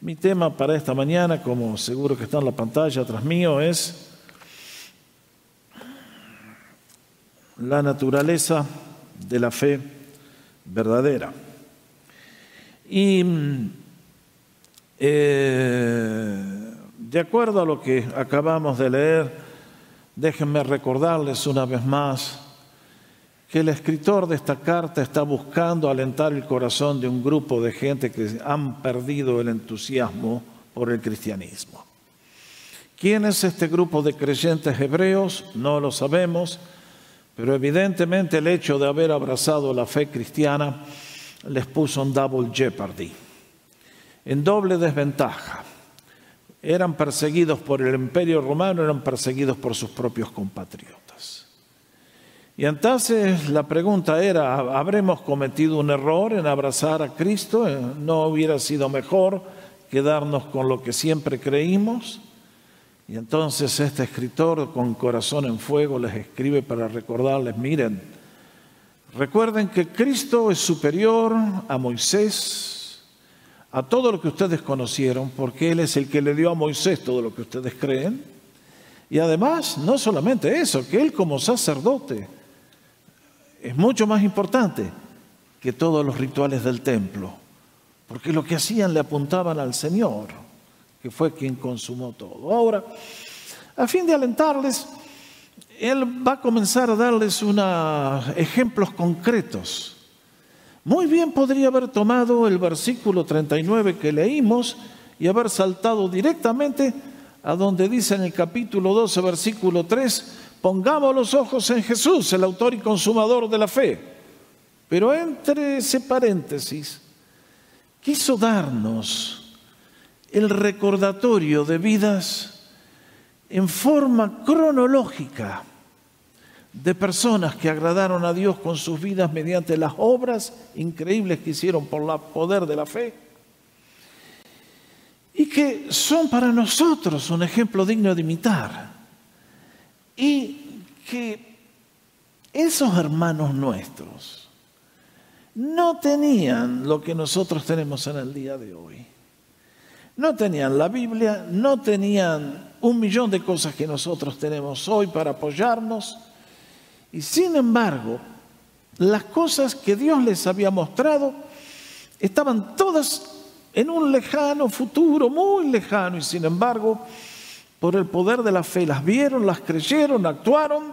Mi tema para esta mañana, como seguro que está en la pantalla atrás mío, es la naturaleza de la fe verdadera. Y eh, de acuerdo a lo que acabamos de leer, déjenme recordarles una vez más que el escritor de esta carta está buscando alentar el corazón de un grupo de gente que han perdido el entusiasmo por el cristianismo. ¿Quién es este grupo de creyentes hebreos? No lo sabemos, pero evidentemente el hecho de haber abrazado la fe cristiana les puso en double jeopardy, en doble desventaja. Eran perseguidos por el imperio romano, eran perseguidos por sus propios compatriotas. Y entonces la pregunta era, ¿habremos cometido un error en abrazar a Cristo? ¿No hubiera sido mejor quedarnos con lo que siempre creímos? Y entonces este escritor con corazón en fuego les escribe para recordarles, miren, recuerden que Cristo es superior a Moisés, a todo lo que ustedes conocieron, porque Él es el que le dio a Moisés todo lo que ustedes creen. Y además, no solamente eso, que Él como sacerdote, es mucho más importante que todos los rituales del templo, porque lo que hacían le apuntaban al Señor, que fue quien consumó todo. Ahora, a fin de alentarles, Él va a comenzar a darles unos ejemplos concretos. Muy bien podría haber tomado el versículo 39 que leímos y haber saltado directamente a donde dice en el capítulo 12, versículo 3, Pongamos los ojos en Jesús, el autor y consumador de la fe. Pero entre ese paréntesis, quiso darnos el recordatorio de vidas en forma cronológica de personas que agradaron a Dios con sus vidas mediante las obras increíbles que hicieron por el poder de la fe y que son para nosotros un ejemplo digno de imitar. Y que esos hermanos nuestros no tenían lo que nosotros tenemos en el día de hoy. No tenían la Biblia, no tenían un millón de cosas que nosotros tenemos hoy para apoyarnos. Y sin embargo, las cosas que Dios les había mostrado estaban todas en un lejano futuro, muy lejano, y sin embargo, por el poder de la fe. Las vieron, las creyeron, actuaron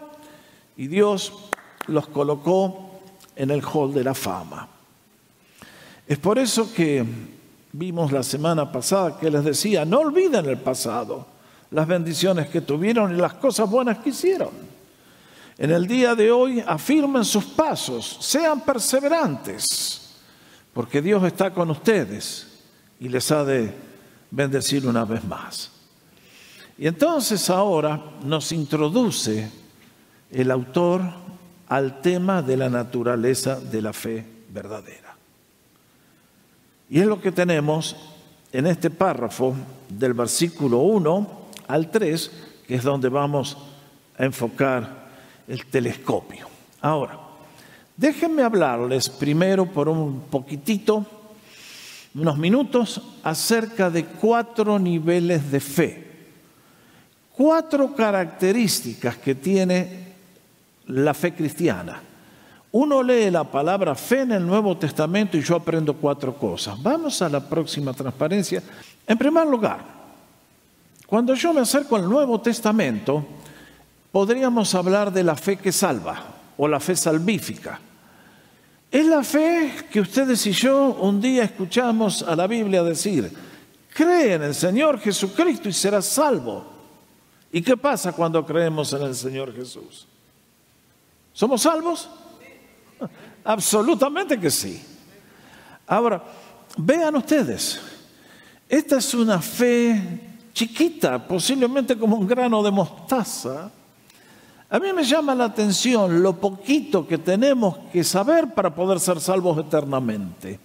y Dios los colocó en el hall de la fama. Es por eso que vimos la semana pasada que les decía, no olviden el pasado, las bendiciones que tuvieron y las cosas buenas que hicieron. En el día de hoy afirmen sus pasos, sean perseverantes, porque Dios está con ustedes y les ha de bendecir una vez más. Y entonces ahora nos introduce el autor al tema de la naturaleza de la fe verdadera. Y es lo que tenemos en este párrafo del versículo 1 al 3, que es donde vamos a enfocar el telescopio. Ahora, déjenme hablarles primero por un poquitito, unos minutos, acerca de cuatro niveles de fe cuatro características que tiene la fe cristiana. Uno lee la palabra fe en el Nuevo Testamento y yo aprendo cuatro cosas. Vamos a la próxima transparencia. En primer lugar, cuando yo me acerco al Nuevo Testamento, podríamos hablar de la fe que salva o la fe salvífica. Es la fe que ustedes y yo un día escuchamos a la Biblia decir, cree en el Señor Jesucristo y serás salvo. ¿Y qué pasa cuando creemos en el Señor Jesús? ¿Somos salvos? Absolutamente que sí. Ahora, vean ustedes, esta es una fe chiquita, posiblemente como un grano de mostaza. A mí me llama la atención lo poquito que tenemos que saber para poder ser salvos eternamente.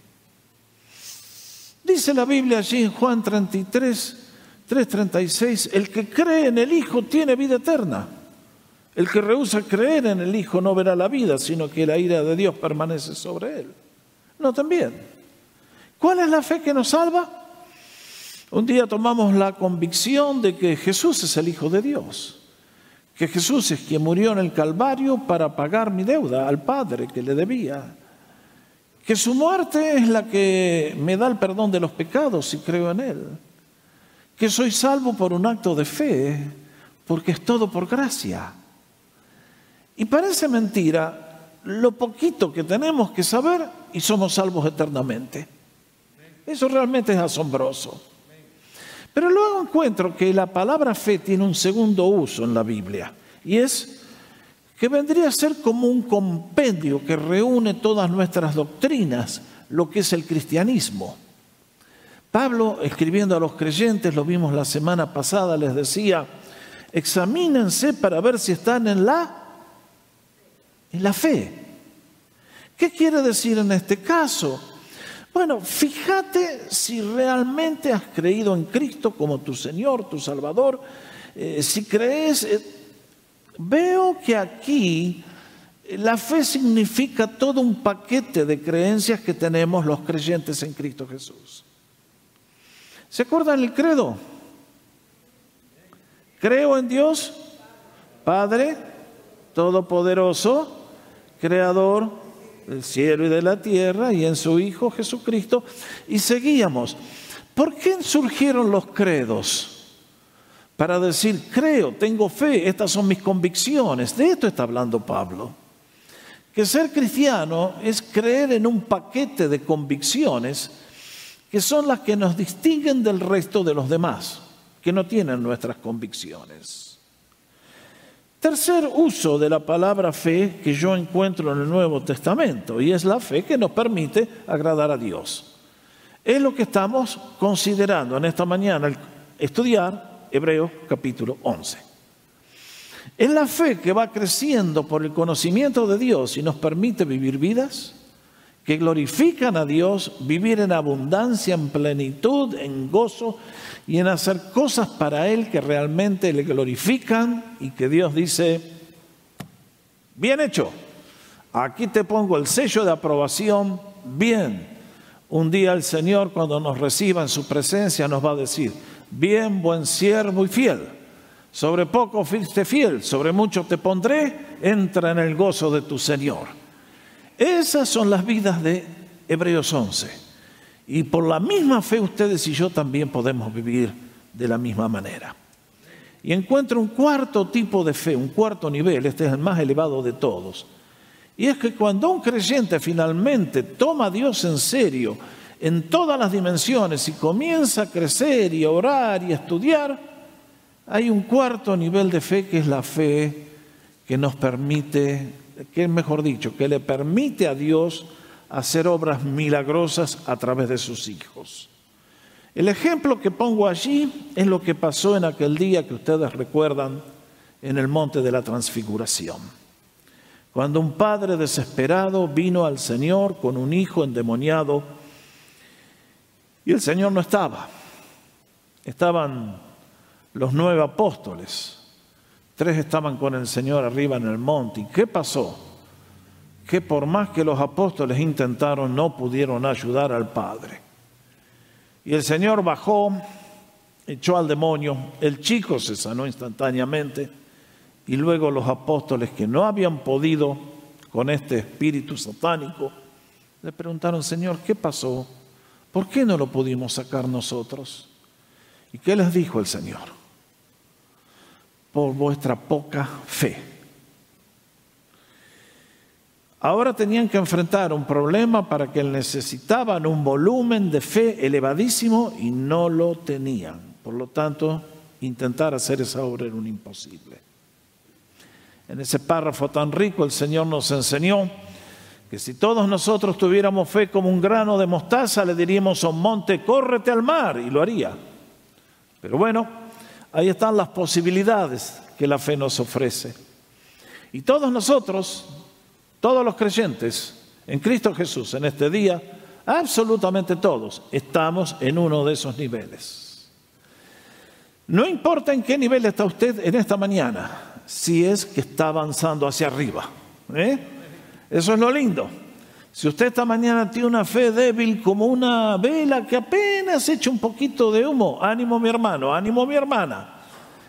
Dice la Biblia allí en Juan 33, 3.36, el que cree en el Hijo tiene vida eterna. El que rehúsa creer en el Hijo no verá la vida, sino que la ira de Dios permanece sobre él. No, también. ¿Cuál es la fe que nos salva? Un día tomamos la convicción de que Jesús es el Hijo de Dios, que Jesús es quien murió en el Calvario para pagar mi deuda al Padre que le debía, que su muerte es la que me da el perdón de los pecados si creo en Él, que soy salvo por un acto de fe, porque es todo por gracia. Y parece mentira lo poquito que tenemos que saber y somos salvos eternamente. Eso realmente es asombroso. Pero luego encuentro que la palabra fe tiene un segundo uso en la Biblia y es que vendría a ser como un compendio que reúne todas nuestras doctrinas, lo que es el cristianismo. Pablo, escribiendo a los creyentes, lo vimos la semana pasada, les decía, examínense para ver si están en la, en la fe. ¿Qué quiere decir en este caso? Bueno, fíjate si realmente has creído en Cristo como tu Señor, tu Salvador. Eh, si crees, eh, veo que aquí la fe significa todo un paquete de creencias que tenemos los creyentes en Cristo Jesús. ¿Se acuerdan el credo? Creo en Dios, Padre Todopoderoso, Creador del cielo y de la tierra, y en su Hijo Jesucristo, y seguíamos. ¿Por qué surgieron los credos? Para decir, creo, tengo fe, estas son mis convicciones. De esto está hablando Pablo. Que ser cristiano es creer en un paquete de convicciones que son las que nos distinguen del resto de los demás que no tienen nuestras convicciones. Tercer uso de la palabra fe que yo encuentro en el Nuevo Testamento, y es la fe que nos permite agradar a Dios. Es lo que estamos considerando en esta mañana, estudiar Hebreos capítulo 11. Es la fe que va creciendo por el conocimiento de Dios y nos permite vivir vidas que glorifican a Dios, vivir en abundancia, en plenitud, en gozo y en hacer cosas para Él que realmente le glorifican y que Dios dice, bien hecho, aquí te pongo el sello de aprobación, bien. Un día el Señor cuando nos reciba en su presencia nos va a decir, bien, buen siervo y fiel. Sobre poco fuiste fiel, sobre mucho te pondré, entra en el gozo de tu Señor. Esas son las vidas de Hebreos 11. Y por la misma fe ustedes y yo también podemos vivir de la misma manera. Y encuentro un cuarto tipo de fe, un cuarto nivel, este es el más elevado de todos. Y es que cuando un creyente finalmente toma a Dios en serio en todas las dimensiones y comienza a crecer y a orar y a estudiar, hay un cuarto nivel de fe que es la fe que nos permite que mejor dicho, que le permite a Dios hacer obras milagrosas a través de sus hijos. El ejemplo que pongo allí es lo que pasó en aquel día que ustedes recuerdan en el monte de la transfiguración. Cuando un padre desesperado vino al Señor con un hijo endemoniado y el Señor no estaba. Estaban los nueve apóstoles Tres estaban con el Señor arriba en el monte. ¿Y qué pasó? Que por más que los apóstoles intentaron, no pudieron ayudar al Padre. Y el Señor bajó, echó al demonio, el chico se sanó instantáneamente, y luego los apóstoles que no habían podido con este espíritu satánico, le preguntaron, Señor, ¿qué pasó? ¿Por qué no lo pudimos sacar nosotros? ¿Y qué les dijo el Señor? Por vuestra poca fe. Ahora tenían que enfrentar un problema para que necesitaban un volumen de fe elevadísimo y no lo tenían. Por lo tanto, intentar hacer esa obra era un imposible. En ese párrafo tan rico el Señor nos enseñó que si todos nosotros tuviéramos fe como un grano de mostaza, le diríamos a un monte, córrete al mar, y lo haría. Pero bueno, Ahí están las posibilidades que la fe nos ofrece. Y todos nosotros, todos los creyentes en Cristo Jesús en este día, absolutamente todos, estamos en uno de esos niveles. No importa en qué nivel está usted en esta mañana, si es que está avanzando hacia arriba. ¿eh? Eso es lo lindo. Si usted esta mañana tiene una fe débil como una vela que apenas echa un poquito de humo, ánimo mi hermano, ánimo mi hermana.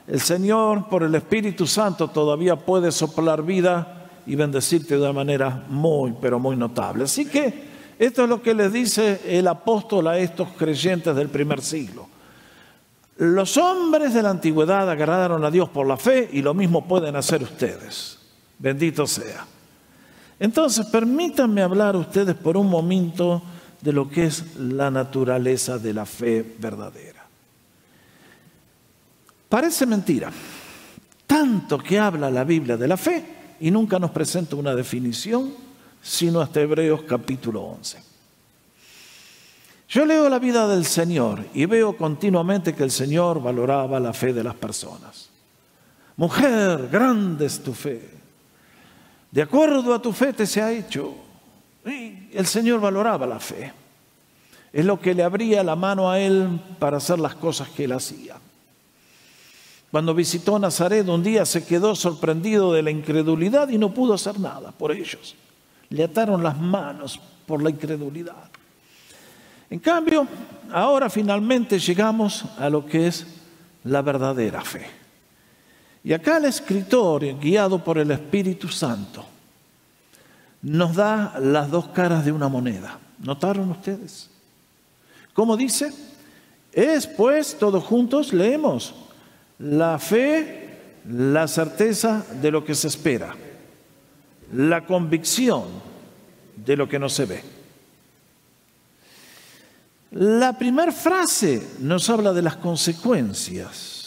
El Señor por el Espíritu Santo todavía puede soplar vida y bendecirte de una manera muy, pero muy notable. Así que esto es lo que les dice el apóstol a estos creyentes del primer siglo. Los hombres de la antigüedad agradaron a Dios por la fe y lo mismo pueden hacer ustedes. Bendito sea. Entonces, permítanme hablar a ustedes por un momento de lo que es la naturaleza de la fe verdadera. Parece mentira, tanto que habla la Biblia de la fe y nunca nos presenta una definición, sino hasta Hebreos capítulo 11. Yo leo la vida del Señor y veo continuamente que el Señor valoraba la fe de las personas. Mujer, grande es tu fe. De acuerdo a tu fe te se ha hecho. El Señor valoraba la fe. Es lo que le abría la mano a él para hacer las cosas que él hacía. Cuando visitó Nazaret un día se quedó sorprendido de la incredulidad y no pudo hacer nada por ellos. Le ataron las manos por la incredulidad. En cambio, ahora finalmente llegamos a lo que es la verdadera fe. Y acá el escritor, guiado por el Espíritu Santo, nos da las dos caras de una moneda. ¿Notaron ustedes? ¿Cómo dice? Es pues, todos juntos leemos, la fe, la certeza de lo que se espera, la convicción de lo que no se ve. La primera frase nos habla de las consecuencias.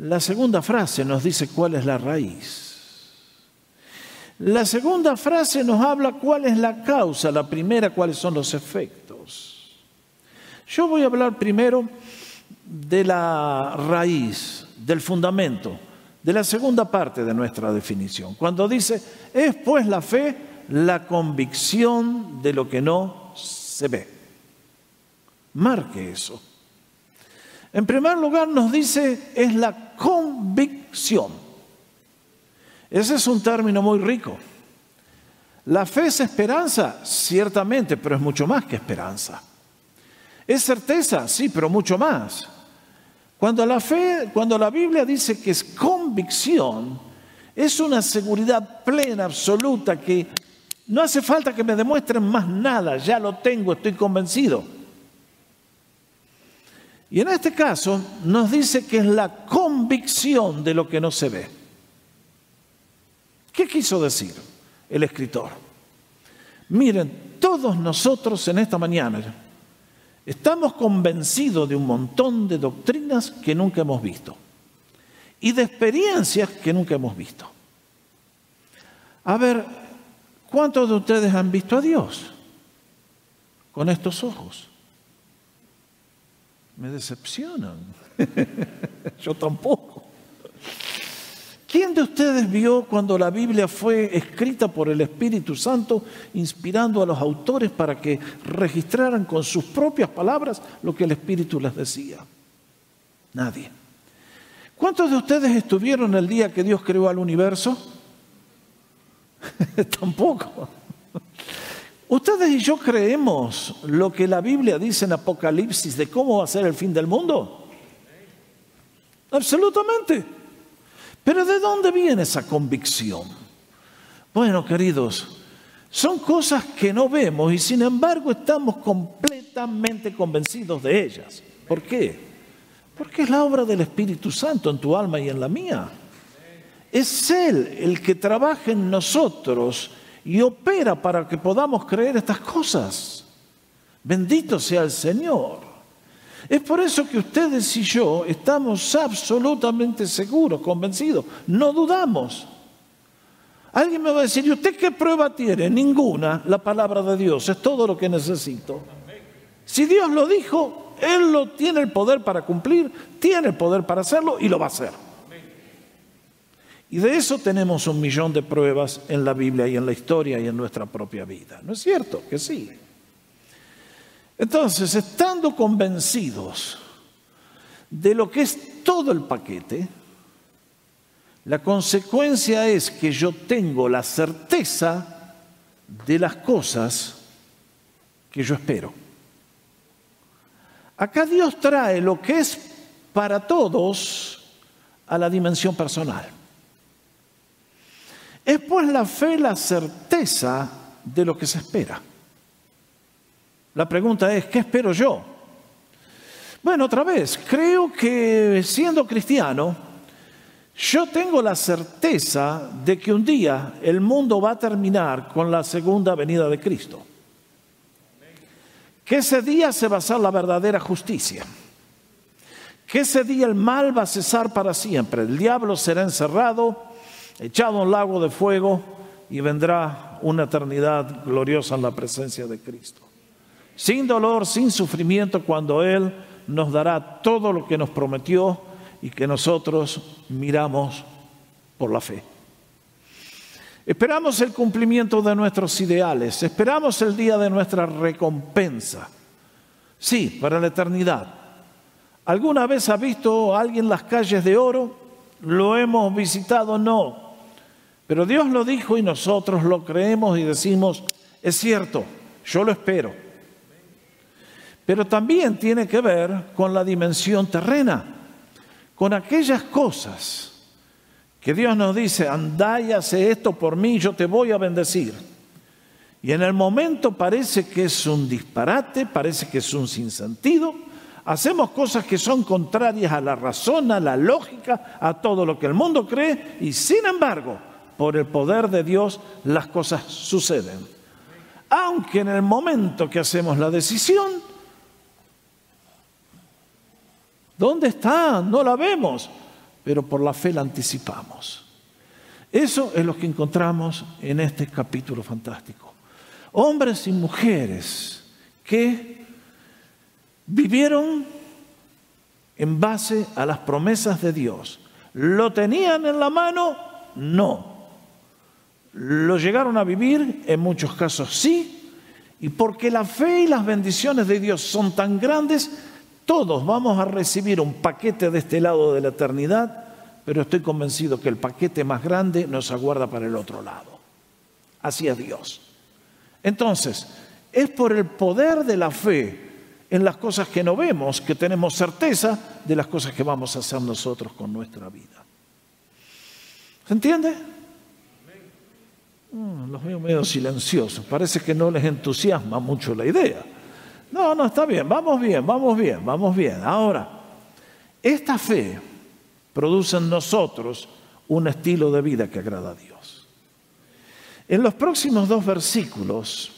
La segunda frase nos dice cuál es la raíz. La segunda frase nos habla cuál es la causa, la primera cuáles son los efectos. Yo voy a hablar primero de la raíz, del fundamento, de la segunda parte de nuestra definición. Cuando dice, es pues la fe la convicción de lo que no se ve. Marque eso. En primer lugar nos dice es la convicción. Ese es un término muy rico. La fe es esperanza, ciertamente, pero es mucho más que esperanza. Es certeza, sí, pero mucho más. Cuando la fe, cuando la Biblia dice que es convicción, es una seguridad plena, absoluta, que no hace falta que me demuestren más nada, ya lo tengo, estoy convencido. Y en este caso nos dice que es la convicción de lo que no se ve. ¿Qué quiso decir el escritor? Miren, todos nosotros en esta mañana estamos convencidos de un montón de doctrinas que nunca hemos visto y de experiencias que nunca hemos visto. A ver, ¿cuántos de ustedes han visto a Dios con estos ojos? Me decepcionan. Yo tampoco. ¿Quién de ustedes vio cuando la Biblia fue escrita por el Espíritu Santo, inspirando a los autores para que registraran con sus propias palabras lo que el Espíritu les decía? Nadie. ¿Cuántos de ustedes estuvieron el día que Dios creó al universo? Tampoco. ¿Ustedes y yo creemos lo que la Biblia dice en Apocalipsis de cómo va a ser el fin del mundo? Absolutamente. Pero ¿de dónde viene esa convicción? Bueno, queridos, son cosas que no vemos y sin embargo estamos completamente convencidos de ellas. ¿Por qué? Porque es la obra del Espíritu Santo en tu alma y en la mía. Es Él el que trabaja en nosotros y opera para que podamos creer estas cosas. Bendito sea el Señor. Es por eso que ustedes y yo estamos absolutamente seguros, convencidos, no dudamos. Alguien me va a decir, ¿y usted qué prueba tiene? Ninguna, la palabra de Dios, es todo lo que necesito. Si Dios lo dijo, Él lo tiene el poder para cumplir, tiene el poder para hacerlo y lo va a hacer. Y de eso tenemos un millón de pruebas en la Biblia y en la historia y en nuestra propia vida. ¿No es cierto? Que sí. Entonces, estando convencidos de lo que es todo el paquete, la consecuencia es que yo tengo la certeza de las cosas que yo espero. Acá Dios trae lo que es para todos a la dimensión personal. Es pues la fe la certeza de lo que se espera. La pregunta es, ¿qué espero yo? Bueno, otra vez, creo que siendo cristiano, yo tengo la certeza de que un día el mundo va a terminar con la segunda venida de Cristo. Que ese día se va a hacer la verdadera justicia. Que ese día el mal va a cesar para siempre. El diablo será encerrado, echado un lago de fuego y vendrá una eternidad gloriosa en la presencia de Cristo. Sin dolor, sin sufrimiento, cuando Él nos dará todo lo que nos prometió y que nosotros miramos por la fe. Esperamos el cumplimiento de nuestros ideales, esperamos el día de nuestra recompensa. Sí, para la eternidad. ¿Alguna vez ha visto a alguien las calles de oro? ¿Lo hemos visitado? No. Pero Dios lo dijo y nosotros lo creemos y decimos, es cierto, yo lo espero. Pero también tiene que ver con la dimensión terrena, con aquellas cosas que Dios nos dice, andá y hace esto por mí, yo te voy a bendecir. Y en el momento parece que es un disparate, parece que es un sinsentido. Hacemos cosas que son contrarias a la razón, a la lógica, a todo lo que el mundo cree, y sin embargo por el poder de Dios las cosas suceden. Aunque en el momento que hacemos la decisión, ¿dónde está? No la vemos, pero por la fe la anticipamos. Eso es lo que encontramos en este capítulo fantástico. Hombres y mujeres que vivieron en base a las promesas de Dios. ¿Lo tenían en la mano? No. Lo llegaron a vivir, en muchos casos sí, y porque la fe y las bendiciones de Dios son tan grandes, todos vamos a recibir un paquete de este lado de la eternidad, pero estoy convencido que el paquete más grande nos aguarda para el otro lado. Es Dios. Entonces, es por el poder de la fe en las cosas que no vemos que tenemos certeza de las cosas que vamos a hacer nosotros con nuestra vida. ¿Se entiende? Mm, los veo medio silenciosos, parece que no les entusiasma mucho la idea. No, no, está bien, vamos bien, vamos bien, vamos bien. Ahora, esta fe produce en nosotros un estilo de vida que agrada a Dios. En los próximos dos versículos,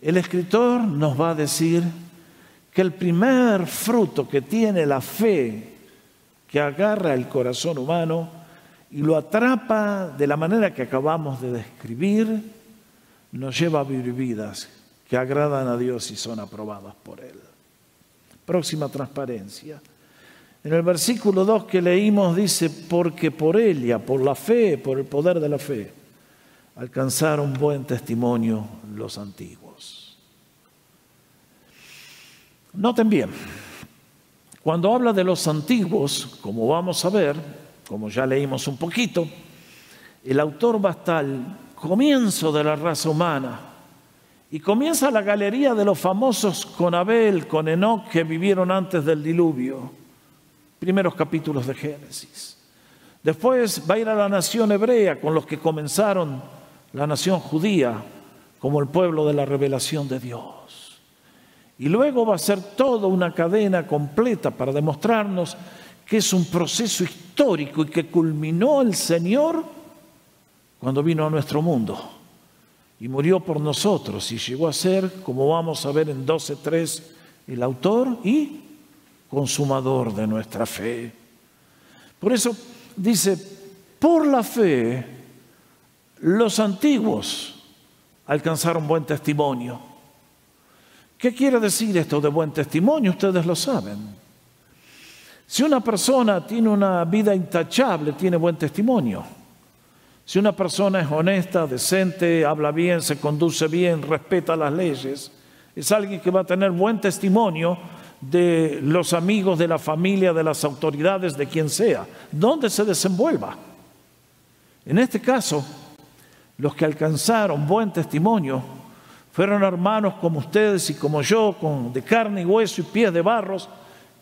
el escritor nos va a decir que el primer fruto que tiene la fe que agarra el corazón humano y lo atrapa de la manera que acabamos de describir, nos lleva a vivir vidas que agradan a Dios y son aprobadas por Él. Próxima transparencia. En el versículo 2 que leímos dice, porque por ella, por la fe, por el poder de la fe, alcanzaron buen testimonio los antiguos. Noten bien, cuando habla de los antiguos, como vamos a ver, como ya leímos un poquito, el autor va hasta el comienzo de la raza humana y comienza la galería de los famosos con Abel, con Enoch que vivieron antes del diluvio, primeros capítulos de Génesis. Después va a ir a la nación hebrea con los que comenzaron la nación judía como el pueblo de la revelación de Dios. Y luego va a ser toda una cadena completa para demostrarnos que es un proceso histórico y que culminó el Señor cuando vino a nuestro mundo y murió por nosotros y llegó a ser, como vamos a ver en 12.3, el autor y consumador de nuestra fe. Por eso dice, por la fe, los antiguos alcanzaron buen testimonio. ¿Qué quiere decir esto de buen testimonio? Ustedes lo saben. Si una persona tiene una vida intachable, tiene buen testimonio. Si una persona es honesta, decente, habla bien, se conduce bien, respeta las leyes, es alguien que va a tener buen testimonio de los amigos, de la familia, de las autoridades, de quien sea, donde se desenvuelva. En este caso, los que alcanzaron buen testimonio, fueron hermanos como ustedes y como yo, con, de carne y hueso y pies de barros,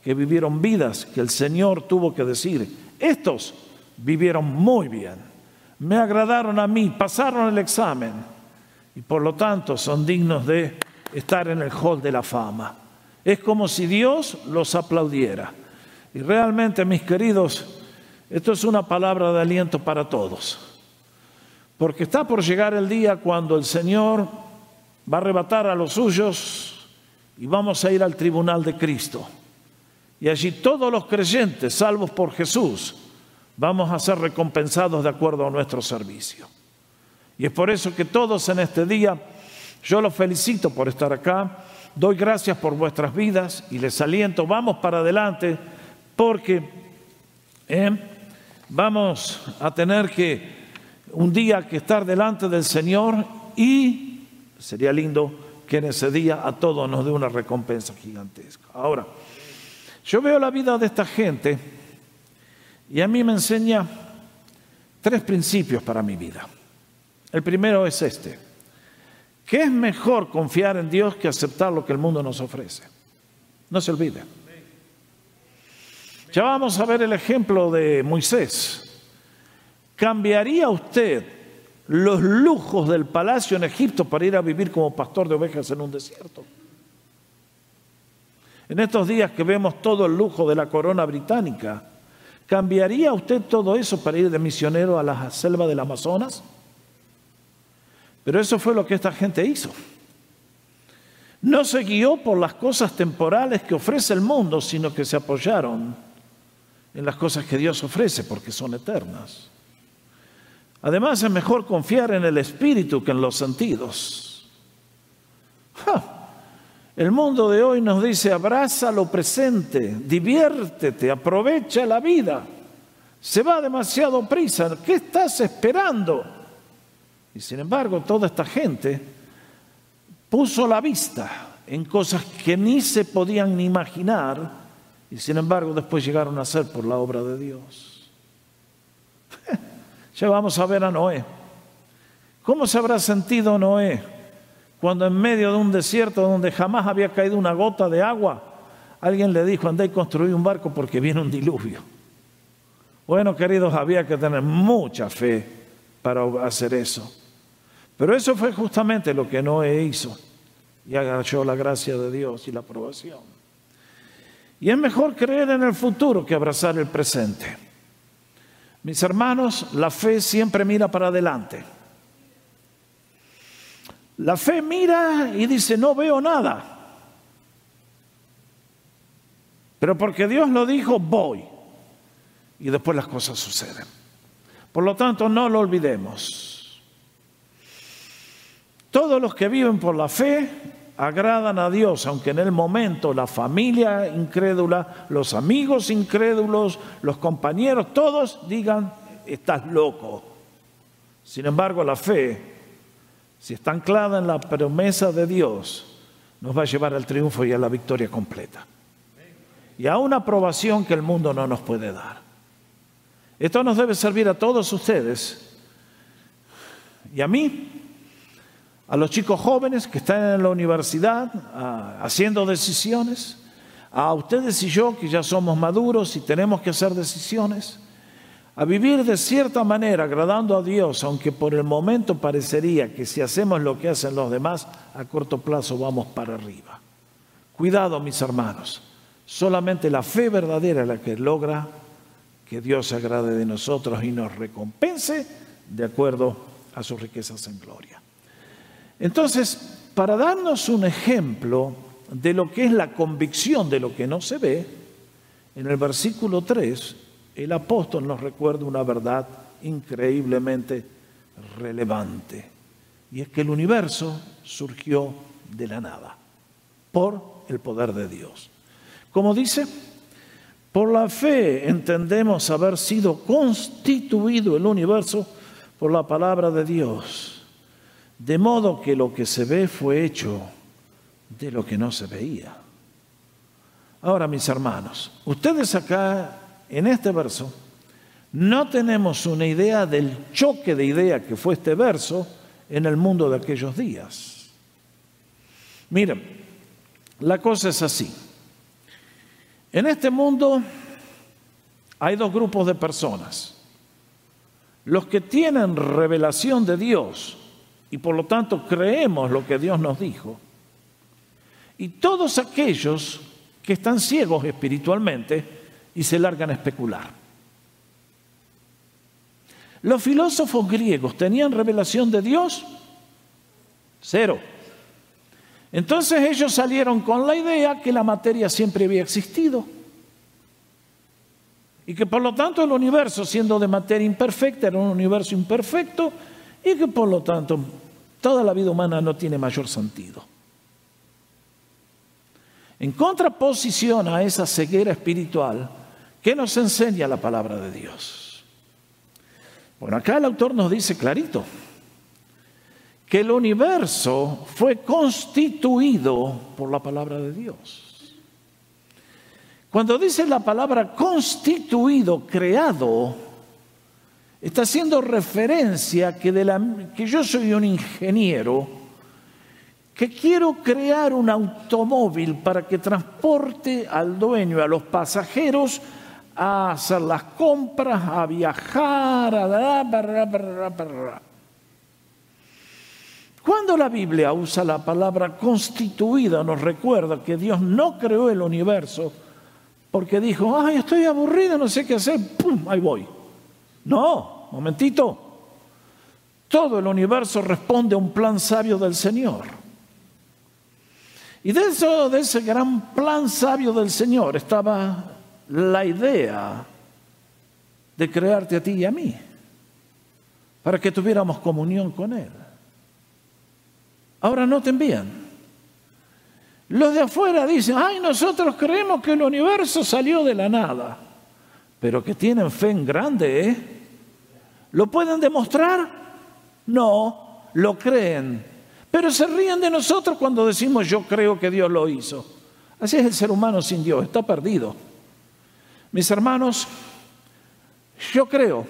que vivieron vidas que el Señor tuvo que decir. Estos vivieron muy bien, me agradaron a mí, pasaron el examen y por lo tanto son dignos de estar en el hall de la fama. Es como si Dios los aplaudiera. Y realmente, mis queridos, esto es una palabra de aliento para todos. Porque está por llegar el día cuando el Señor va a arrebatar a los suyos y vamos a ir al tribunal de Cristo. Y allí todos los creyentes, salvos por Jesús, vamos a ser recompensados de acuerdo a nuestro servicio. Y es por eso que todos en este día, yo los felicito por estar acá, doy gracias por vuestras vidas y les aliento, vamos para adelante, porque eh, vamos a tener que un día que estar delante del Señor y sería lindo que en ese día a todos nos dé una recompensa gigantesca. Ahora, yo veo la vida de esta gente y a mí me enseña tres principios para mi vida. El primero es este, que es mejor confiar en Dios que aceptar lo que el mundo nos ofrece. No se olvide. Ya vamos a ver el ejemplo de Moisés. ¿Cambiaría usted los lujos del palacio en Egipto para ir a vivir como pastor de ovejas en un desierto? En estos días que vemos todo el lujo de la corona británica, ¿cambiaría usted todo eso para ir de misionero a la selva del Amazonas? Pero eso fue lo que esta gente hizo. No se guió por las cosas temporales que ofrece el mundo, sino que se apoyaron en las cosas que Dios ofrece, porque son eternas. Además, es mejor confiar en el espíritu que en los sentidos. El mundo de hoy nos dice, abraza lo presente, diviértete, aprovecha la vida. Se va demasiado prisa, ¿qué estás esperando? Y sin embargo, toda esta gente puso la vista en cosas que ni se podían ni imaginar y sin embargo después llegaron a ser por la obra de Dios. ya vamos a ver a Noé. ¿Cómo se habrá sentido Noé cuando en medio de un desierto donde jamás había caído una gota de agua, alguien le dijo, andé y construí un barco porque viene un diluvio? Bueno, queridos, había que tener mucha fe para hacer eso. Pero eso fue justamente lo que Noé hizo y agachó la gracia de Dios y la aprobación. Y es mejor creer en el futuro que abrazar el presente. Mis hermanos, la fe siempre mira para adelante. La fe mira y dice, no veo nada. Pero porque Dios lo dijo, voy. Y después las cosas suceden. Por lo tanto, no lo olvidemos. Todos los que viven por la fe agradan a Dios, aunque en el momento la familia incrédula, los amigos incrédulos, los compañeros, todos digan, estás loco. Sin embargo, la fe, si está anclada en la promesa de Dios, nos va a llevar al triunfo y a la victoria completa. Y a una aprobación que el mundo no nos puede dar. Esto nos debe servir a todos ustedes y a mí a los chicos jóvenes que están en la universidad haciendo decisiones, a ustedes y yo que ya somos maduros y tenemos que hacer decisiones, a vivir de cierta manera agradando a Dios, aunque por el momento parecería que si hacemos lo que hacen los demás, a corto plazo vamos para arriba. Cuidado, mis hermanos, solamente la fe verdadera es la que logra que Dios se agrade de nosotros y nos recompense de acuerdo a sus riquezas en gloria. Entonces, para darnos un ejemplo de lo que es la convicción de lo que no se ve, en el versículo 3, el apóstol nos recuerda una verdad increíblemente relevante, y es que el universo surgió de la nada, por el poder de Dios. Como dice, por la fe entendemos haber sido constituido el universo por la palabra de Dios de modo que lo que se ve fue hecho de lo que no se veía. Ahora, mis hermanos, ustedes acá en este verso no tenemos una idea del choque de idea que fue este verso en el mundo de aquellos días. Miren, la cosa es así. En este mundo hay dos grupos de personas. Los que tienen revelación de Dios y por lo tanto creemos lo que Dios nos dijo. Y todos aquellos que están ciegos espiritualmente y se largan a especular. Los filósofos griegos tenían revelación de Dios, cero. Entonces ellos salieron con la idea que la materia siempre había existido y que por lo tanto el universo, siendo de materia imperfecta, era un universo imperfecto y que por lo tanto toda la vida humana no tiene mayor sentido. En contraposición a esa ceguera espiritual, ¿qué nos enseña la palabra de Dios? Bueno, acá el autor nos dice clarito que el universo fue constituido por la palabra de Dios. Cuando dice la palabra constituido, creado, está haciendo referencia que, de la, que yo soy un ingeniero, que quiero crear un automóvil para que transporte al dueño, a los pasajeros, a hacer las compras, a viajar, a... Cuando la Biblia usa la palabra constituida, nos recuerda que Dios no creó el universo, porque dijo, ay, estoy aburrido, no sé qué hacer, ¡pum! Ahí voy. No, momentito. Todo el universo responde a un plan sabio del Señor. Y dentro de ese gran plan sabio del Señor estaba la idea de crearte a ti y a mí, para que tuviéramos comunión con Él. Ahora no te envían. Los de afuera dicen, ay, nosotros creemos que el universo salió de la nada, pero que tienen fe en grande, ¿eh? ¿Lo pueden demostrar? No, lo creen. Pero se ríen de nosotros cuando decimos yo creo que Dios lo hizo. Así es el ser humano sin Dios, está perdido. Mis hermanos, yo creo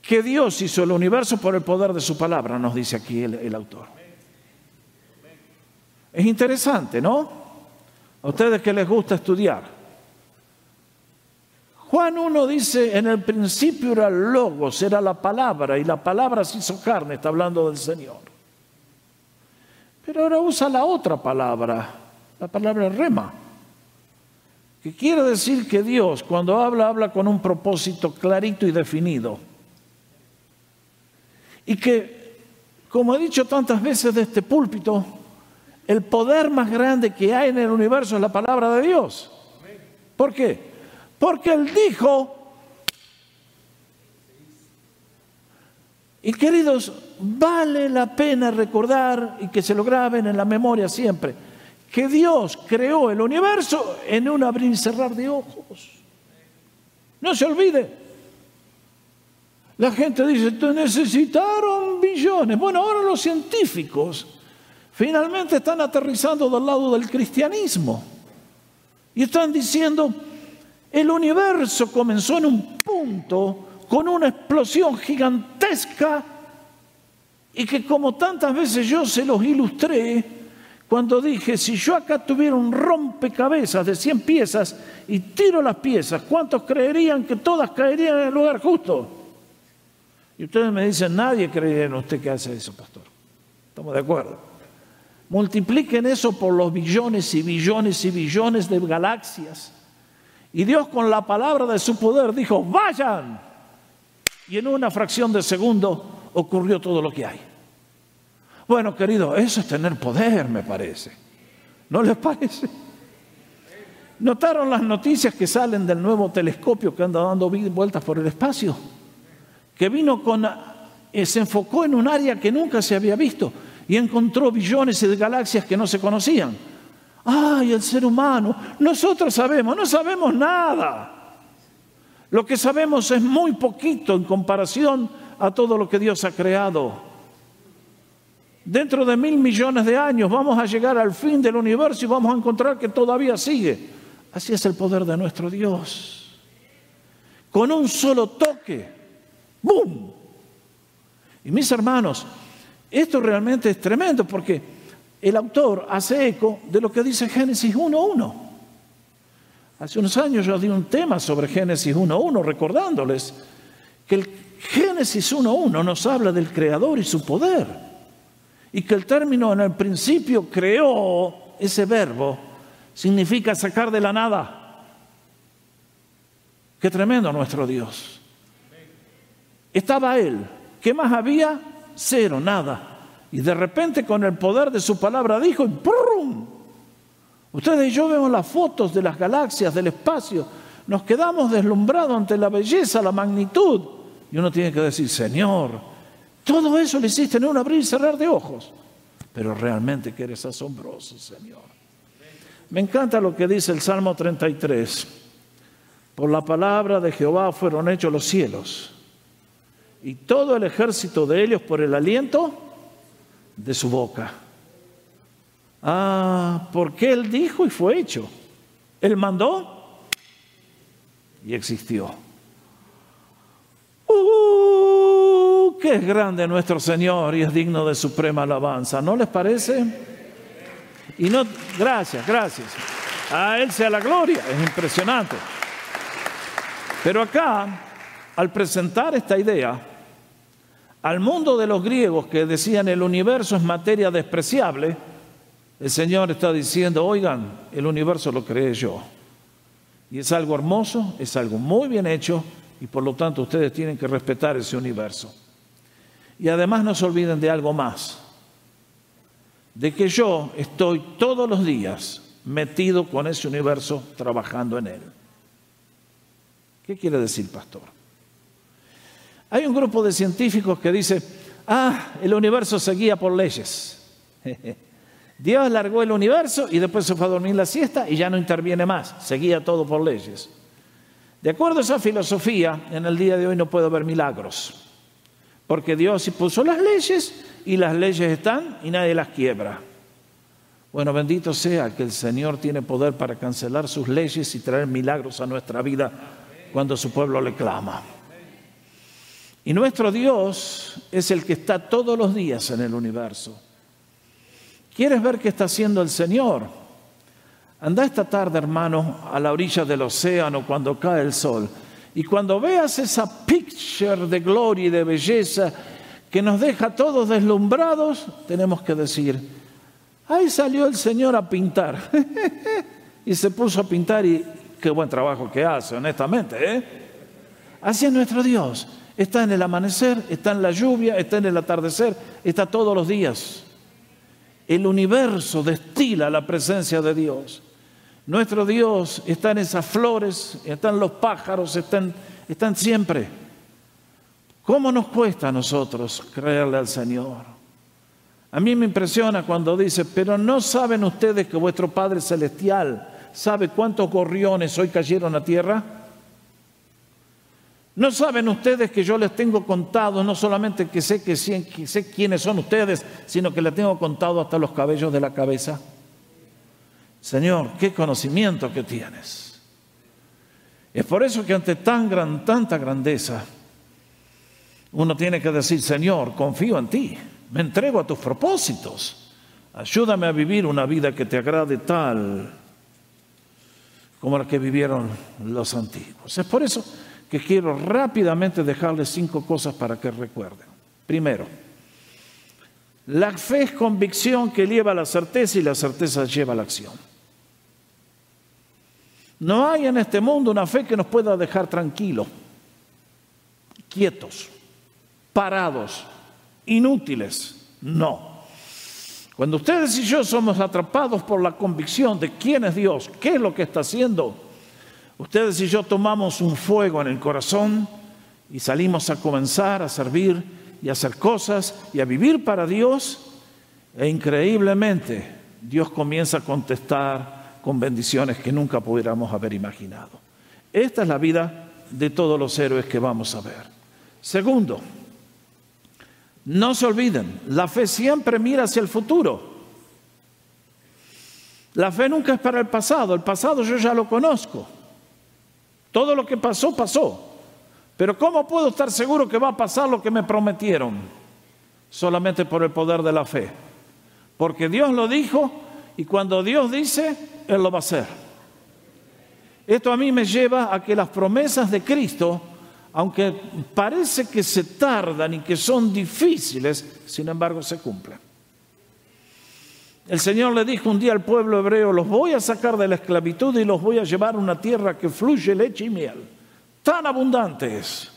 que Dios hizo el universo por el poder de su palabra, nos dice aquí el, autor. Es interesante, ¿no? A ustedes que les gusta estudiar. Juan 1 dice, en el principio era el logos, era la palabra, y la palabra se hizo carne, está hablando del Señor. Pero ahora usa la otra palabra, la palabra rema, que quiere decir que Dios cuando habla, habla con un propósito clarito y definido. Y que, como he dicho tantas veces de este púlpito, el poder más grande que hay en el universo es la palabra de Dios. ¿Por qué? Porque Él dijo, y queridos, vale la pena recordar y que se lo graben en la memoria siempre, que Dios creó el universo en un abrir y cerrar de ojos. No se olvide. La gente dice, necesitaron billones. Bueno, ahora los científicos finalmente están aterrizando del lado del cristianismo. Y están diciendo, el universo comenzó en un punto con una explosión gigantesca y que como tantas veces yo se los ilustré cuando dije, si yo acá tuviera un rompecabezas de 100 piezas y tiro las piezas, ¿cuántos creerían que todas caerían en el lugar justo? Y ustedes me dicen, nadie creería en usted que hace eso, pastor. Estamos de acuerdo. Multipliquen eso por los billones y billones y billones de galaxias. Y Dios con la palabra de su poder dijo, vayan. Y en una fracción de segundo ocurrió todo lo que hay. Bueno, querido, eso es tener poder, me parece. ¿No les parece? ¿Notaron las noticias que salen del nuevo telescopio que anda dando vueltas por el espacio? Que vino con, eh, se enfocó en un área que nunca se había visto y encontró billones de galaxias que no se conocían. ¡Ay, el ser humano! Nosotros sabemos, no sabemos nada. Lo que sabemos es muy poquito en comparación a todo lo que Dios ha creado. Dentro de mil millones de años vamos a llegar al fin del universo y vamos a encontrar que todavía sigue. Así es el poder de nuestro Dios. con un solo toque. ¡Bum! Y mis hermanos, esto realmente es tremendo porque el autor hace eco de lo que dice Génesis 1.1. Hace unos años yo di un tema sobre Génesis 1.1 recordándoles que el Génesis 1.1 nos habla del Creador y su poder. Y que el término en el principio creó, ese verbo, significa sacar de la nada. Qué tremendo nuestro Dios. Estaba Él. ¿Qué más había? Cero, nada. Y de repente con el poder de su palabra dijo, y ¡prum! Ustedes y yo vemos las fotos de las galaxias, del espacio, nos quedamos deslumbrados ante la belleza, la magnitud. Y uno tiene que decir, Señor, todo eso lo hiciste en un abrir y cerrar de ojos. Pero realmente que eres asombroso, Señor. Me encanta lo que dice el Salmo 33. Por la palabra de Jehová fueron hechos los cielos y todo el ejército de ellos por el aliento de su boca. Ah, porque Él dijo y fue hecho. Él mandó y existió. ¡Uh! ¡Qué es grande nuestro Señor y es digno de suprema alabanza! ¿No les parece? Y no, gracias, gracias. A Él sea la gloria, es impresionante. Pero acá, al presentar esta idea, al mundo de los griegos que decían el universo es materia despreciable, el Señor está diciendo, oigan, el universo lo creé yo. Y es algo hermoso, es algo muy bien hecho y por lo tanto ustedes tienen que respetar ese universo. Y además no se olviden de algo más, de que yo estoy todos los días metido con ese universo trabajando en él. ¿Qué quiere decir, pastor? Hay un grupo de científicos que dice, ah, el universo seguía por leyes. Dios largó el universo y después se fue a dormir la siesta y ya no interviene más, seguía todo por leyes. De acuerdo a esa filosofía, en el día de hoy no puede haber milagros, porque Dios puso las leyes y las leyes están y nadie las quiebra. Bueno, bendito sea que el Señor tiene poder para cancelar sus leyes y traer milagros a nuestra vida cuando su pueblo le clama. Y nuestro Dios es el que está todos los días en el universo. ¿Quieres ver qué está haciendo el Señor? Anda esta tarde, hermano, a la orilla del océano cuando cae el sol. Y cuando veas esa picture de gloria y de belleza que nos deja todos deslumbrados, tenemos que decir, ahí salió el Señor a pintar. y se puso a pintar y qué buen trabajo que hace, honestamente. ¿eh? Así es nuestro Dios. Está en el amanecer, está en la lluvia, está en el atardecer, está todos los días. El universo destila la presencia de Dios. Nuestro Dios está en esas flores, están los pájaros, están, están siempre. ¿Cómo nos cuesta a nosotros creerle al Señor? A mí me impresiona cuando dice, pero no saben ustedes que vuestro Padre Celestial sabe cuántos gorriones hoy cayeron a tierra. ¿No saben ustedes que yo les tengo contado, no solamente que sé, que, sé quiénes son ustedes, sino que les tengo contado hasta los cabellos de la cabeza? Señor, qué conocimiento que tienes. Es por eso que ante tan gran, tanta grandeza, uno tiene que decir, Señor, confío en ti, me entrego a tus propósitos, ayúdame a vivir una vida que te agrade tal como la que vivieron los antiguos. Es por eso que quiero rápidamente dejarles cinco cosas para que recuerden. Primero, la fe es convicción que lleva a la certeza y la certeza lleva a la acción. No hay en este mundo una fe que nos pueda dejar tranquilos, quietos, parados, inútiles. No. Cuando ustedes y yo somos atrapados por la convicción de quién es Dios, qué es lo que está haciendo, Ustedes y yo tomamos un fuego en el corazón y salimos a comenzar a servir y a hacer cosas y a vivir para Dios e increíblemente Dios comienza a contestar con bendiciones que nunca pudiéramos haber imaginado. Esta es la vida de todos los héroes que vamos a ver. Segundo, no se olviden, la fe siempre mira hacia el futuro. La fe nunca es para el pasado, el pasado yo ya lo conozco. Todo lo que pasó, pasó. Pero ¿cómo puedo estar seguro que va a pasar lo que me prometieron? Solamente por el poder de la fe. Porque Dios lo dijo y cuando Dios dice, Él lo va a hacer. Esto a mí me lleva a que las promesas de Cristo, aunque parece que se tardan y que son difíciles, sin embargo se cumplen. El Señor le dijo un día al pueblo hebreo, los voy a sacar de la esclavitud y los voy a llevar a una tierra que fluye leche y miel. Tan abundantes.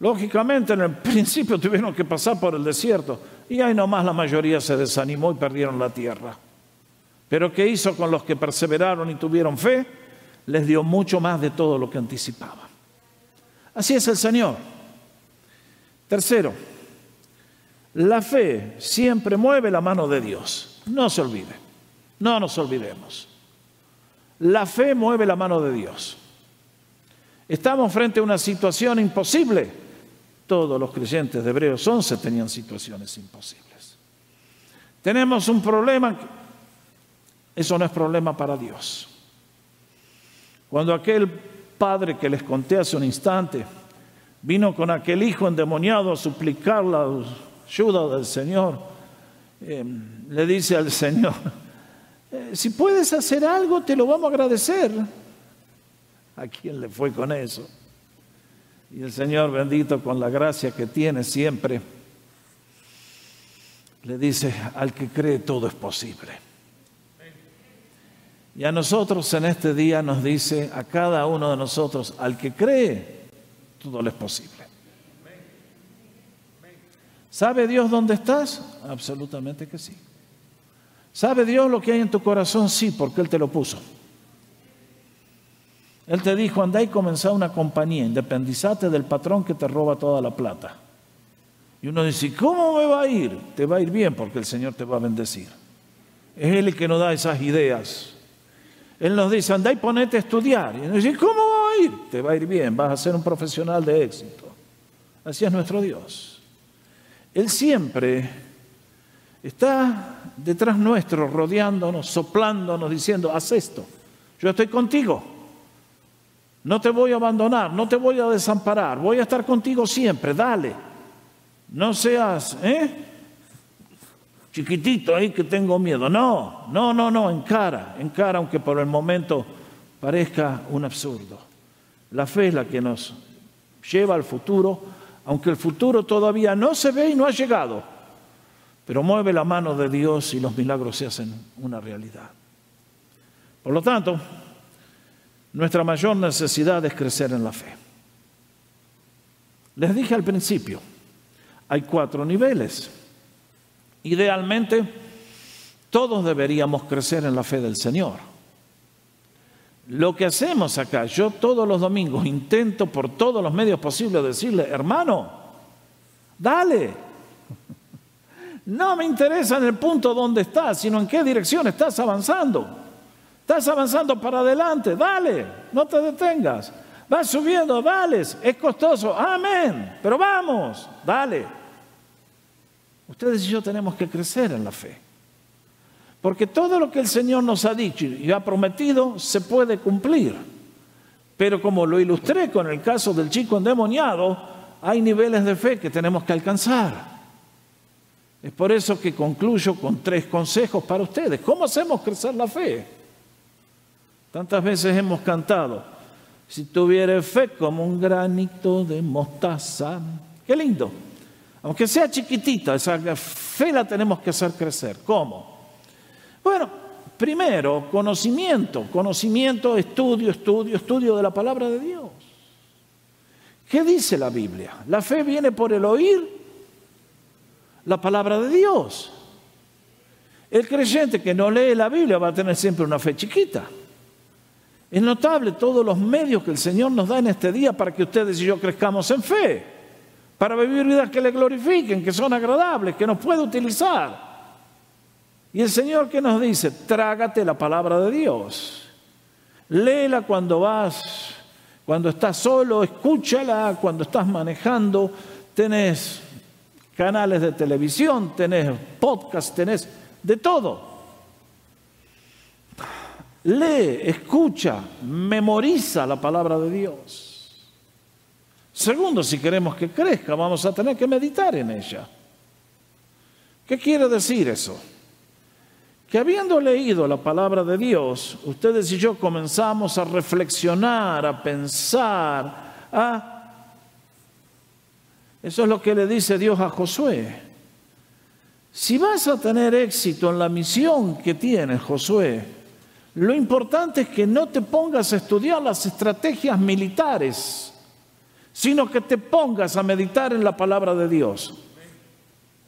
Lógicamente en el principio tuvieron que pasar por el desierto y ahí nomás la mayoría se desanimó y perdieron la tierra. Pero ¿qué hizo con los que perseveraron y tuvieron fe? Les dio mucho más de todo lo que anticipaban. Así es el Señor. Tercero, la fe siempre mueve la mano de Dios. No se olvide, no nos olvidemos. La fe mueve la mano de Dios. Estamos frente a una situación imposible. Todos los creyentes de Hebreos 11 tenían situaciones imposibles. Tenemos un problema, eso no es problema para Dios. Cuando aquel padre que les conté hace un instante vino con aquel hijo endemoniado a suplicar la ayuda del Señor, eh, le dice al Señor, eh, si puedes hacer algo, te lo vamos a agradecer. ¿A quién le fue con eso? Y el Señor bendito con la gracia que tiene siempre, le dice, al que cree todo es posible. Y a nosotros en este día nos dice, a cada uno de nosotros, al que cree, todo le es posible. ¿Sabe Dios dónde estás? Absolutamente que sí. ¿Sabe Dios lo que hay en tu corazón? Sí, porque Él te lo puso. Él te dijo, andá y comenzá una compañía, independizate del patrón que te roba toda la plata. Y uno dice, ¿cómo me va a ir? Te va a ir bien porque el Señor te va a bendecir. Es Él el que nos da esas ideas. Él nos dice, andá y ponete a estudiar. Y uno dice, ¿cómo va a ir? Te va a ir bien, vas a ser un profesional de éxito. Así es nuestro Dios. Él siempre está detrás nuestro, rodeándonos, soplándonos, diciendo, haz esto. Yo estoy contigo. No te voy a abandonar, no te voy a desamparar, voy a estar contigo siempre, dale. No seas, ¿eh? Chiquitito ahí que tengo miedo. No, no, no, no, encara, encara, aunque por el momento parezca un absurdo. La fe es la que nos lleva al futuro, aunque el futuro todavía no se ve y no ha llegado, pero mueve la mano de Dios y los milagros se hacen una realidad. Por lo tanto, nuestra mayor necesidad es crecer en la fe. Les dije al principio, hay cuatro niveles. Idealmente, todos deberíamos crecer en la fe del Señor. Lo que hacemos acá, yo todos los domingos intento por todos los medios posibles decirle, hermano, dale. No me interesa en el punto donde estás, sino en qué dirección estás avanzando. Estás avanzando para adelante, dale, no te detengas. Vas subiendo, dale, es costoso, amén, pero vamos, dale. Ustedes y yo tenemos que crecer en la fe. Porque todo lo que el Señor nos ha dicho y ha prometido se puede cumplir. Pero como lo ilustré con el caso del chico endemoniado, hay niveles de fe que tenemos que alcanzar. Es por eso que concluyo con tres consejos para ustedes. ¿Cómo hacemos crecer la fe? Tantas veces hemos cantado, si tuviera fe como un granito de mostaza, qué lindo. Aunque sea chiquitita, esa fe la tenemos que hacer crecer. ¿Cómo? Bueno, primero, conocimiento, conocimiento, estudio, estudio, estudio de la palabra de Dios. ¿Qué dice la Biblia? La fe viene por el oír la palabra de Dios. El creyente que no lee la Biblia va a tener siempre una fe chiquita. Es notable todos los medios que el Señor nos da en este día para que ustedes y yo crezcamos en fe, para vivir vidas que le glorifiquen, que son agradables, que nos puede utilizar. Y el Señor que nos dice, trágate la palabra de Dios. Léela cuando vas, cuando estás solo, escúchala cuando estás manejando, tenés canales de televisión, tenés podcast, tenés de todo lee, escucha, memoriza la palabra de Dios. Segundo, si queremos que crezca, vamos a tener que meditar en ella. ¿Qué quiere decir eso? Que habiendo leído la palabra de Dios, ustedes y yo comenzamos a reflexionar, a pensar, a... Eso es lo que le dice Dios a Josué. Si vas a tener éxito en la misión que tienes, Josué, lo importante es que no te pongas a estudiar las estrategias militares, sino que te pongas a meditar en la palabra de Dios.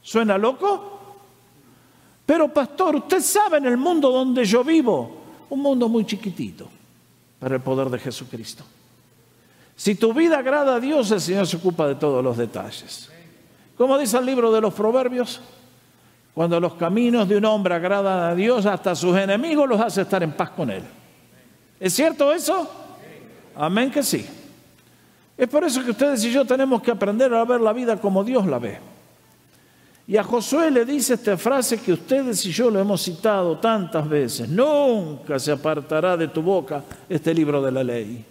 ¿Suena loco? Pero pastor, usted sabe en el mundo donde yo vivo, un mundo muy chiquitito para el poder de Jesucristo. Si tu vida agrada a Dios, el Señor se ocupa de todos los detalles. Como dice el libro de los Proverbios, cuando los caminos de un hombre agradan a Dios, hasta sus enemigos los hace estar en paz con Él. ¿Es cierto eso? Amén que sí. Es por eso que ustedes y yo tenemos que aprender a ver la vida como Dios la ve. Y a Josué le dice esta frase que ustedes y yo lo hemos citado tantas veces. Nunca se apartará de tu boca este libro de la ley.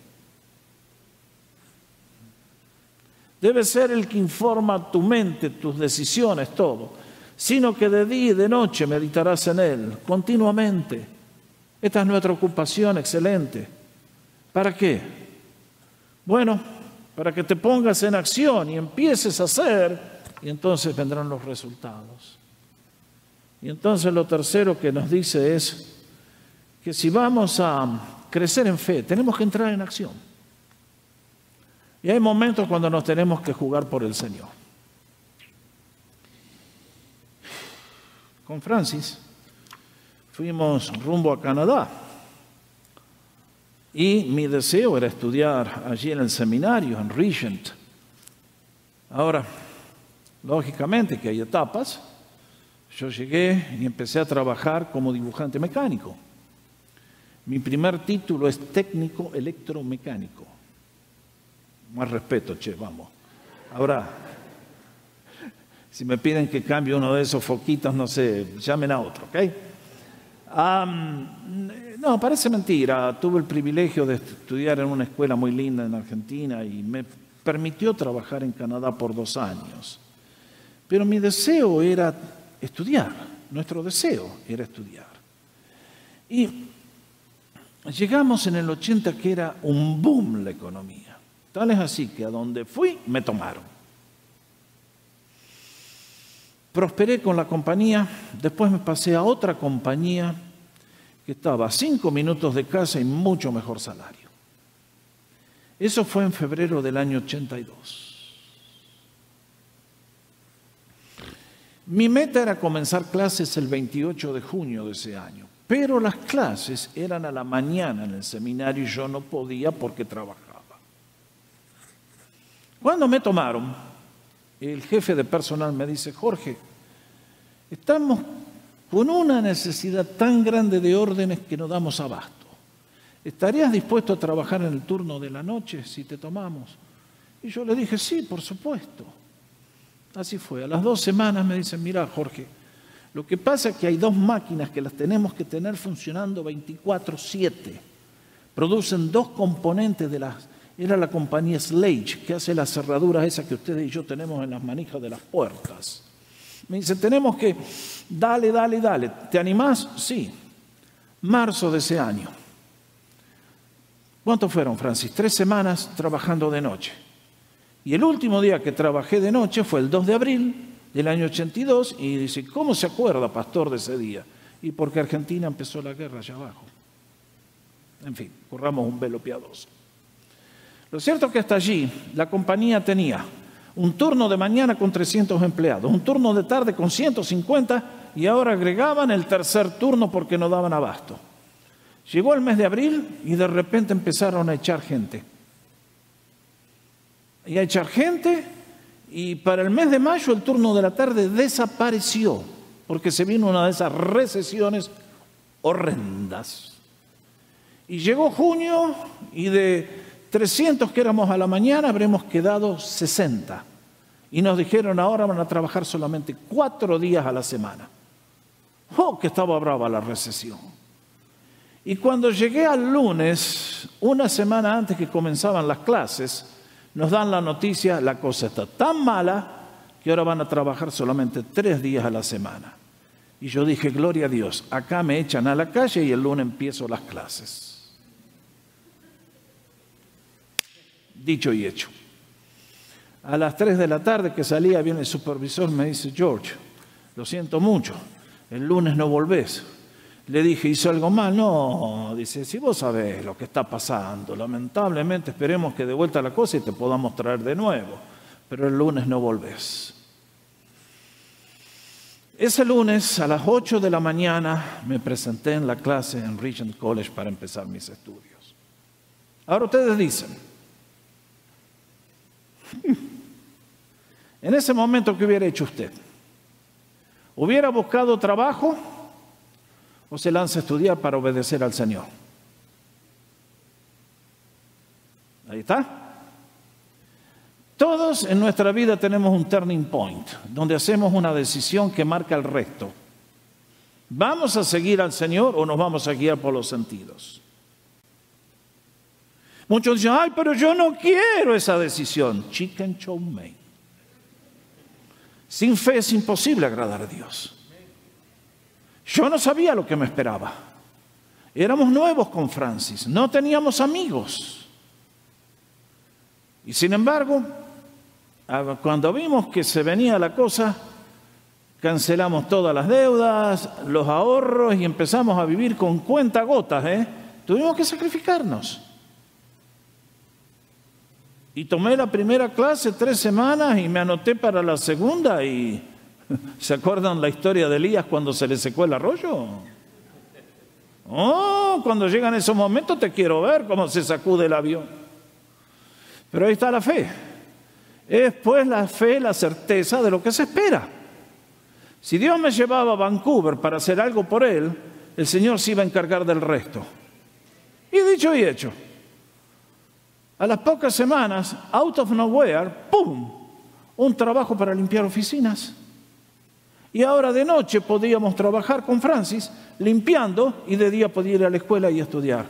Debe ser el que informa tu mente, tus decisiones, todo sino que de día y de noche meditarás en Él continuamente. Esta es nuestra ocupación excelente. ¿Para qué? Bueno, para que te pongas en acción y empieces a hacer, y entonces vendrán los resultados. Y entonces lo tercero que nos dice es que si vamos a crecer en fe, tenemos que entrar en acción. Y hay momentos cuando nos tenemos que jugar por el Señor. Con Francis, fuimos rumbo a Canadá. Y mi deseo era estudiar allí en el seminario, en Regent. Ahora, lógicamente que hay etapas. Yo llegué y empecé a trabajar como dibujante mecánico. Mi primer título es técnico electromecánico. Más respeto, che, vamos. Ahora, si me piden que cambie uno de esos foquitos, no sé, llamen a otro, ¿ok? no, parece mentira. Tuve el privilegio de estudiar en una escuela muy linda en Argentina y me permitió trabajar en Canadá por dos años. Pero mi deseo era estudiar, nuestro deseo era estudiar. Y llegamos en el 80 que era un boom la economía. Tal es así que a donde fui me tomaron. Prosperé con la compañía, después me pasé a otra compañía que estaba a cinco minutos de casa y mucho mejor salario. Eso fue en febrero del año 82. Mi meta era comenzar clases el 28 de junio de ese año, pero las clases eran a la mañana en el seminario y yo no podía porque trabajaba. Cuando me tomaron, el jefe de personal me dice, Jorge, estamos con una necesidad tan grande de órdenes que no damos abasto. ¿Estarías dispuesto a trabajar en el turno de la noche si te tomamos? Y yo le dije, sí, por supuesto. Así fue. A las dos semanas me dicen, mira Jorge, lo que pasa es que hay dos máquinas que las tenemos que tener funcionando 24/7. Producen dos componentes de las era la compañía Slage, que hace las cerraduras esas que ustedes y yo tenemos en las manijas de las puertas. Me dice, tenemos que, dale, dale, dale. ¿Te animás? Sí. Marzo de ese año. ¿Cuánto fueron, Francis? Tres semanas trabajando de noche. Y el último día que trabajé de noche fue el 2 de abril del año 82 y dice, ¿cómo se acuerda, pastor, de ese día? Y porque Argentina empezó la guerra allá abajo. En fin, corramos un velo piadoso. Lo cierto es que hasta allí la compañía tenía un turno de mañana con 300 empleados, un turno de tarde con 150 y ahora agregaban el tercer turno porque no daban abasto. Llegó el mes de abril y de repente empezaron a echar gente. Y a echar gente y para el mes de mayo el turno de la tarde desapareció porque se vino una de esas recesiones horrendas. Y llegó junio y de 300 que éramos a la mañana, habremos quedado 60. Y nos dijeron, ahora van a trabajar solamente cuatro días a la semana. ¡Oh, que estaba brava la recesión! Y cuando llegué al lunes, una semana antes que comenzaban las clases, nos dan la noticia, la cosa está tan mala que ahora van a trabajar solamente tres días a la semana. Y yo dije, gloria a Dios, acá me echan a la calle y el lunes empiezo las clases. Dicho y hecho. A las 3 de la tarde que salía, viene el supervisor, me dice, George, lo siento mucho, el lunes no volvés. Le dije, ¿hizo algo mal? No, dice, si vos sabés lo que está pasando, lamentablemente esperemos que de vuelta la cosa y te podamos traer de nuevo, pero el lunes no volvés. Ese lunes a las 8 de la mañana me presenté en la clase en Regent College para empezar mis estudios. Ahora ustedes dicen, en ese momento, ¿qué hubiera hecho usted? ¿Hubiera buscado trabajo o se lanza a estudiar para obedecer al Señor? Ahí está. Todos en nuestra vida tenemos un turning point, donde hacemos una decisión que marca el resto. ¿Vamos a seguir al Señor o nos vamos a guiar por los sentidos? Muchos dicen, ay, pero yo no quiero esa decisión. Chicken chow mein. Sin fe es imposible agradar a Dios. Yo no sabía lo que me esperaba. Éramos nuevos con Francis, no teníamos amigos. Y sin embargo, cuando vimos que se venía la cosa, cancelamos todas las deudas, los ahorros y empezamos a vivir con cuenta gotas. ¿eh? Tuvimos que sacrificarnos. Y tomé la primera clase tres semanas y me anoté para la segunda y ¿se acuerdan la historia de Elías cuando se le secó el arroyo? Oh, cuando llegan esos momentos te quiero ver cómo se sacude el avión. Pero ahí está la fe. Es pues la fe, la certeza de lo que se espera. Si Dios me llevaba a Vancouver para hacer algo por Él, el Señor se iba a encargar del resto. Y dicho y hecho, a las pocas semanas, out of nowhere, ¡pum! Un trabajo para limpiar oficinas. Y ahora de noche podíamos trabajar con Francis limpiando y de día podía ir a la escuela y estudiar.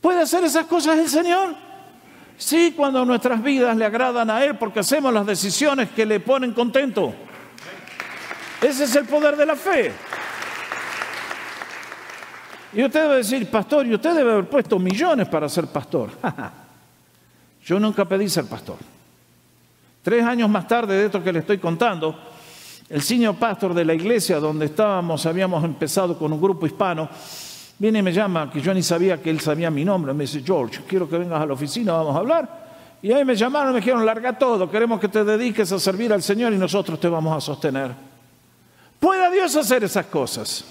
¿Puede hacer esas cosas el Señor? Sí, cuando nuestras vidas le agradan a Él porque hacemos las decisiones que le ponen contento. Ese es el poder de la fe. Y usted debe decir, pastor, y usted debe haber puesto millones para ser pastor. Yo nunca pedí ser pastor. Tres años más tarde de esto que le estoy contando, el señor pastor de la iglesia donde estábamos, habíamos empezado con un grupo hispano, Viene y me llama, que yo ni sabía que él sabía mi nombre. Me dice, George, quiero que vengas a la oficina, vamos a hablar. Y ahí me llamaron me dijeron, larga todo, queremos que te dediques a servir al Señor y nosotros te vamos a sostener. ¿Puede Dios hacer esas cosas?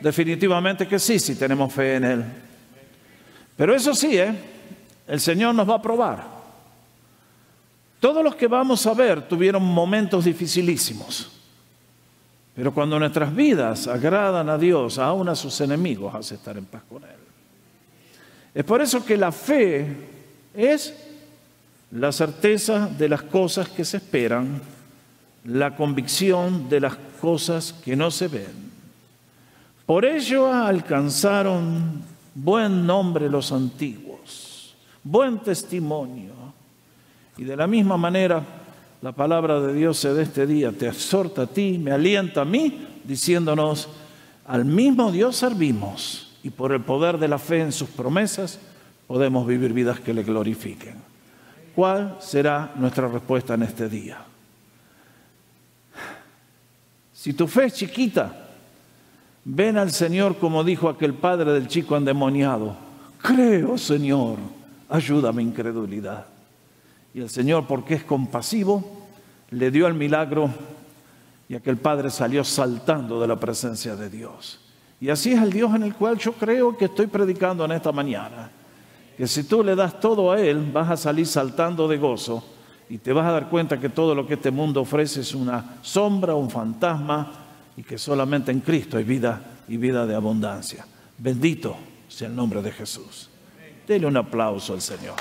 Definitivamente que sí, si tenemos fe en Él. Pero eso sí, ¿eh? el Señor nos va a probar. Todos los que vamos a ver tuvieron momentos dificilísimos. Pero cuando nuestras vidas agradan a Dios, aún a sus enemigos, hace estar en paz con Él. Es por eso que la fe es la certeza de las cosas que se esperan, la convicción de las cosas que no se ven. Por ello alcanzaron buen nombre los antiguos, buen testimonio. Y de la misma manera, la palabra de Dios de este día te exhorta a ti, me alienta a mí, diciéndonos, al mismo Dios servimos y por el poder de la fe en sus promesas podemos vivir vidas que le glorifiquen. ¿Cuál será nuestra respuesta en este día? Si tu fe es chiquita, ven al Señor como dijo aquel padre del chico endemoniado. Creo, Señor, ayuda mi incredulidad. Y el Señor, porque es compasivo, le dio el milagro y aquel padre salió saltando de la presencia de Dios. Y así es el Dios en el cual yo creo que estoy predicando en esta mañana. Que si tú le das todo a Él, vas a salir saltando de gozo y te vas a dar cuenta que todo lo que este mundo ofrece es una sombra, un fantasma y que solamente en Cristo hay vida y vida de abundancia. Bendito sea el nombre de Jesús. Dele un aplauso al Señor.